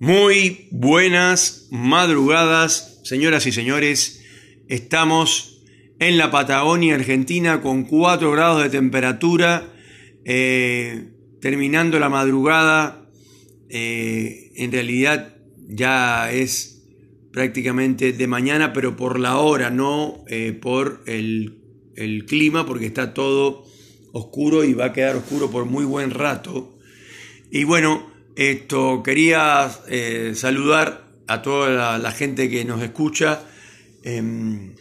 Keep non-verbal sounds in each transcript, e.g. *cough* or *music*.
Muy buenas madrugadas, señoras y señores. Estamos en la Patagonia Argentina con 4 grados de temperatura, eh, terminando la madrugada. Eh, en realidad ya es prácticamente de mañana, pero por la hora, no eh, por el, el clima, porque está todo oscuro y va a quedar oscuro por muy buen rato. Y bueno, esto quería eh, saludar a toda la, gente que nos escucha en,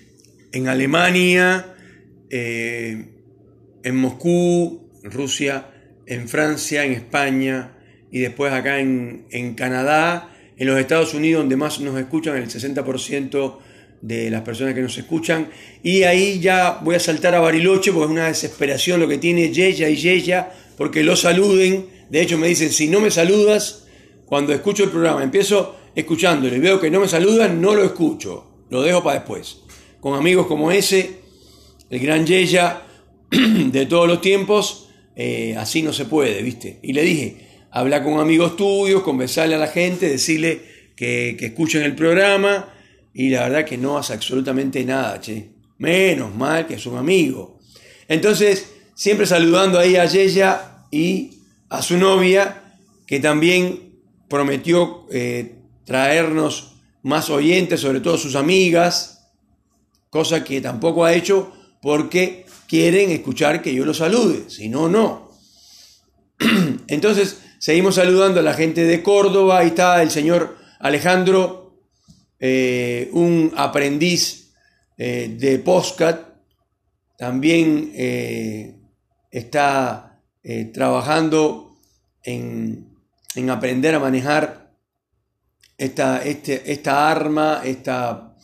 Alemania, eh, en Moscú, Rusia, en Francia, en España y después acá en, en Canadá, en los Estados Unidos donde más nos escuchan, el 60% de las personas que nos escuchan. Y ahí ya voy a saltar a Bariloche porque es una desesperación lo que tiene Yeya y Yeya porque lo saluden. De hecho me dicen, si no me saludas, cuando escucho el programa, empiezo escuchándolo y veo que no me saludan, no lo escucho. Lo dejo para después. Con amigos como ese, el gran Yeya *clears throat* de todos los tiempos, eh, así no se puede, ¿viste? Y le dije, habla con amigos tuyos, conversarle a la gente, decirle que, que escuchen el programa y la verdad que no hace absolutamente nada, che. Menos mal que es un amigo. Entonces, siempre saludando ahí a ella y a su novia, que también prometió eh, traernos más oyentes, sobre todo sus amigas, cosa que tampoco ha hecho porque quieren escuchar que yo los salude, si no, no. *clears throat* Entonces, seguimos saludando a la gente de Córdoba, ahí está el señor Alejandro eh, un aprendiz eh, de Postcat, también está trabajando en, aprender a manejar esta, este, esta arma, esta,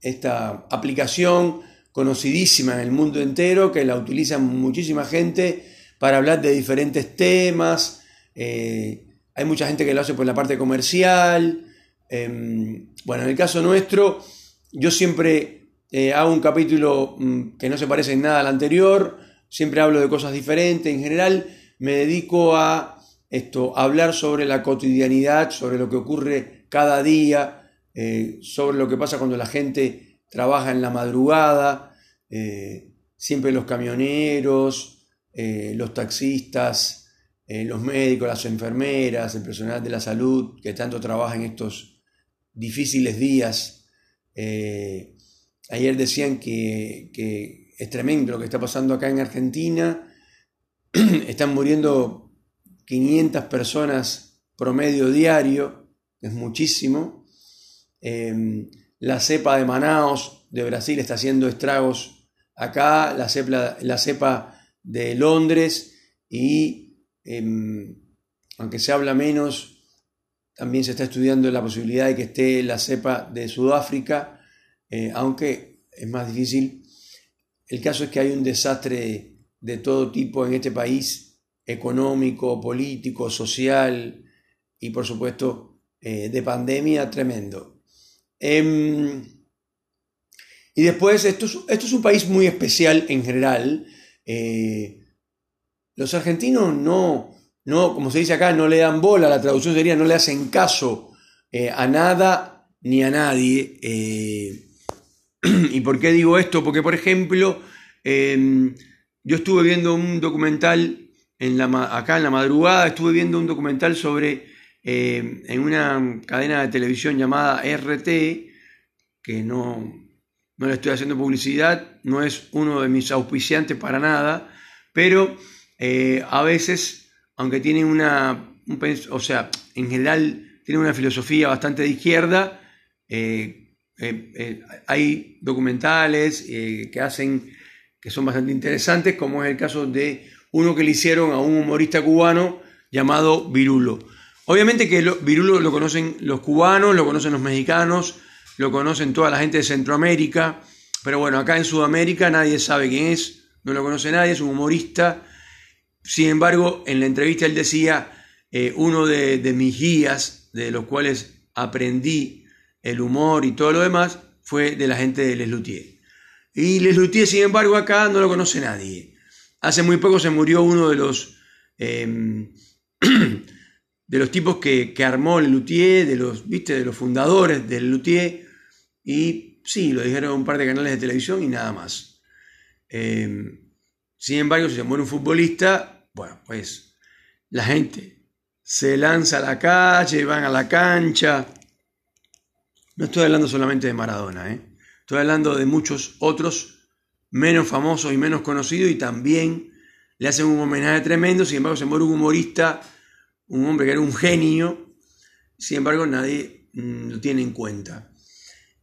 esta aplicación conocidísima en el mundo entero, que la utiliza muchísima gente para hablar de diferentes temas. hay mucha gente que lo hace por la parte comercial, Em, bueno, en el caso nuestro, yo siempre eh, hago un capítulo mm, que no se parece en nada al anterior, siempre hablo de cosas diferentes, en general me dedico a esto, hablar sobre la cotidianidad, sobre lo que ocurre cada día, eh, sobre lo que pasa cuando la gente trabaja en la madrugada, eh, siempre los camioneros, los taxistas, los médicos, las enfermeras, el personal de la salud que tanto trabaja en estos difíciles días. Eh, ayer decían que, es tremendo lo que está pasando acá en Argentina. *clears throat* Están muriendo 500 personas promedio diario, es muchísimo. Em, la cepa de Manaos de Brasil está haciendo estragos acá, la cepa, la cepa de Londres y em, aunque se habla menos, también se está estudiando la posibilidad de que esté la cepa de Sudáfrica, eh, aunque es más difícil. El caso es que hay un desastre de todo tipo en este país, económico, político, social y por supuesto eh, de pandemia tremendo. Em, y después, esto es, un país muy especial en general. Eh, los argentinos no, no, como se dice acá, no le dan bola, la traducción sería no le hacen caso eh, a nada ni a nadie. *clears throat* ¿Y por qué digo esto? Porque, por ejemplo, em, yo estuve viendo un documental acá en la madrugada, estuve viendo un documental sobre, em, en una cadena de televisión llamada RT, que no, no le estoy haciendo publicidad, no es uno de mis auspiciantes para nada, pero eh, a veces aunque tiene una, o sea, en general tiene una filosofía bastante de izquierda, eh, eh, eh, hay documentales que hacen, que son bastante interesantes, como es el caso de uno que le hicieron a un humorista cubano llamado Virulo. Obviamente que Virulo lo conocen los cubanos, lo conocen los mexicanos, lo conocen toda la gente de Centroamérica, pero bueno, acá en Sudamérica nadie sabe quién es, no lo conoce nadie, es un humorista sin embargo, en la entrevista él decía, eh, uno de, mis guías, de los cuales aprendí el humor y todo lo demás, fue de la gente de Les Luthier. Y Les Luthier, sin embargo, acá no lo conoce nadie. Hace muy poco se murió uno de los, em, *clears throat* de los tipos que, armó el Luthier, de los, ¿viste? de los fundadores del Luthier, y sí, lo dijeron un par de canales de televisión y nada más. Eh, sin embargo, si se muere un futbolista, bueno, pues la gente se lanza a la calle, van a la cancha. No estoy hablando solamente de Maradona, ¿eh? estoy hablando de muchos otros menos famosos y menos conocidos y también le hacen un homenaje tremendo. Sin embargo, se muere un humorista, un hombre que era un genio, sin embargo, nadie mm, lo tiene en cuenta.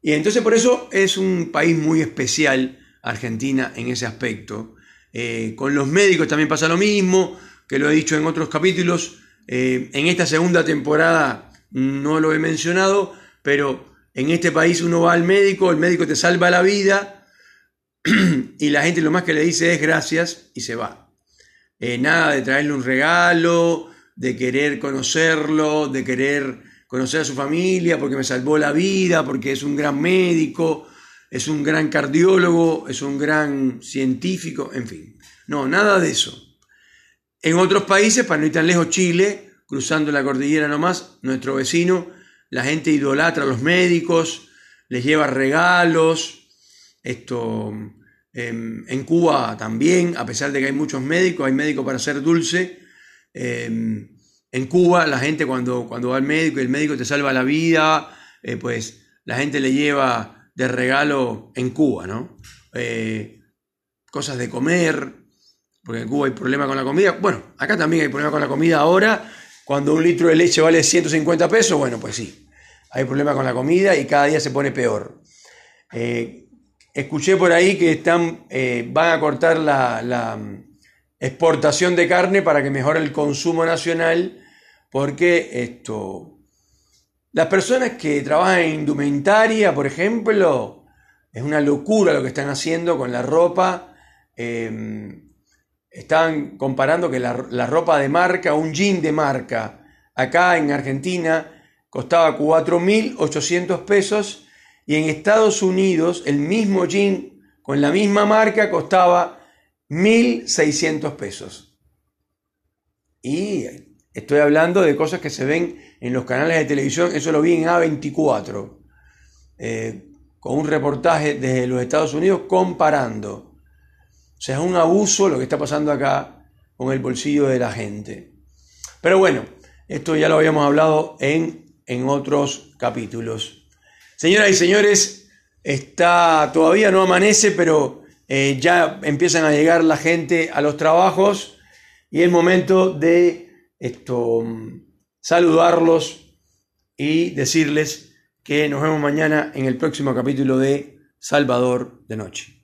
Y entonces por eso es un país muy especial, Argentina, en ese aspecto eh, con los médicos también pasa lo mismo, que lo he dicho en otros capítulos. Eh, en esta segunda temporada no lo he mencionado, pero en este país uno va al médico, el médico te salva la vida *clears throat* y la gente lo más que le dice es gracias y se va. Eh, nada de traerle un regalo, de querer conocerlo, de querer conocer a su familia porque me salvó la vida, porque es un gran médico es un gran cardiólogo, es un gran científico, en fin. No, nada de eso. En otros países, para no ir tan lejos, Chile, cruzando la cordillera nomás, nuestro vecino, la gente idolatra a los médicos, les lleva regalos. Esto, em, en Cuba también, a pesar de que hay muchos médicos, hay médicos para hacer dulce. Em, en Cuba, la gente cuando, cuando va al médico y el médico te salva la vida, eh, pues la gente le lleva de regalo en Cuba, ¿no? Eh, cosas de comer, porque en Cuba hay problema con la comida. Bueno, acá también hay problema con la comida ahora. Cuando un litro de leche vale 150 pesos, bueno, pues sí, hay problema con la comida y cada día se pone peor. Eh, escuché por ahí que están, eh, van a cortar la, la, exportación de carne para que mejore el consumo nacional, porque esto, las personas que trabajan en indumentaria, por ejemplo, es una locura lo que están haciendo con la ropa. Em, están comparando que la, ropa de marca, un jean de marca, acá en Argentina costaba 4.800 pesos y en Estados Unidos el mismo jean con la misma marca costaba 1.600 pesos. Y estoy hablando de cosas que se ven en los canales de televisión, eso lo vi en A24, eh, con un reportaje desde los Estados Unidos comparando. O sea, es un abuso lo que está pasando acá con el bolsillo de la gente. Pero bueno, esto ya lo habíamos hablado en, en otros capítulos. Señoras y señores, está, todavía no amanece, pero eh, ya empiezan a llegar la gente a los trabajos y es momento de esto saludarlos y decirles que nos vemos mañana en el próximo capítulo de Salvador de Noche.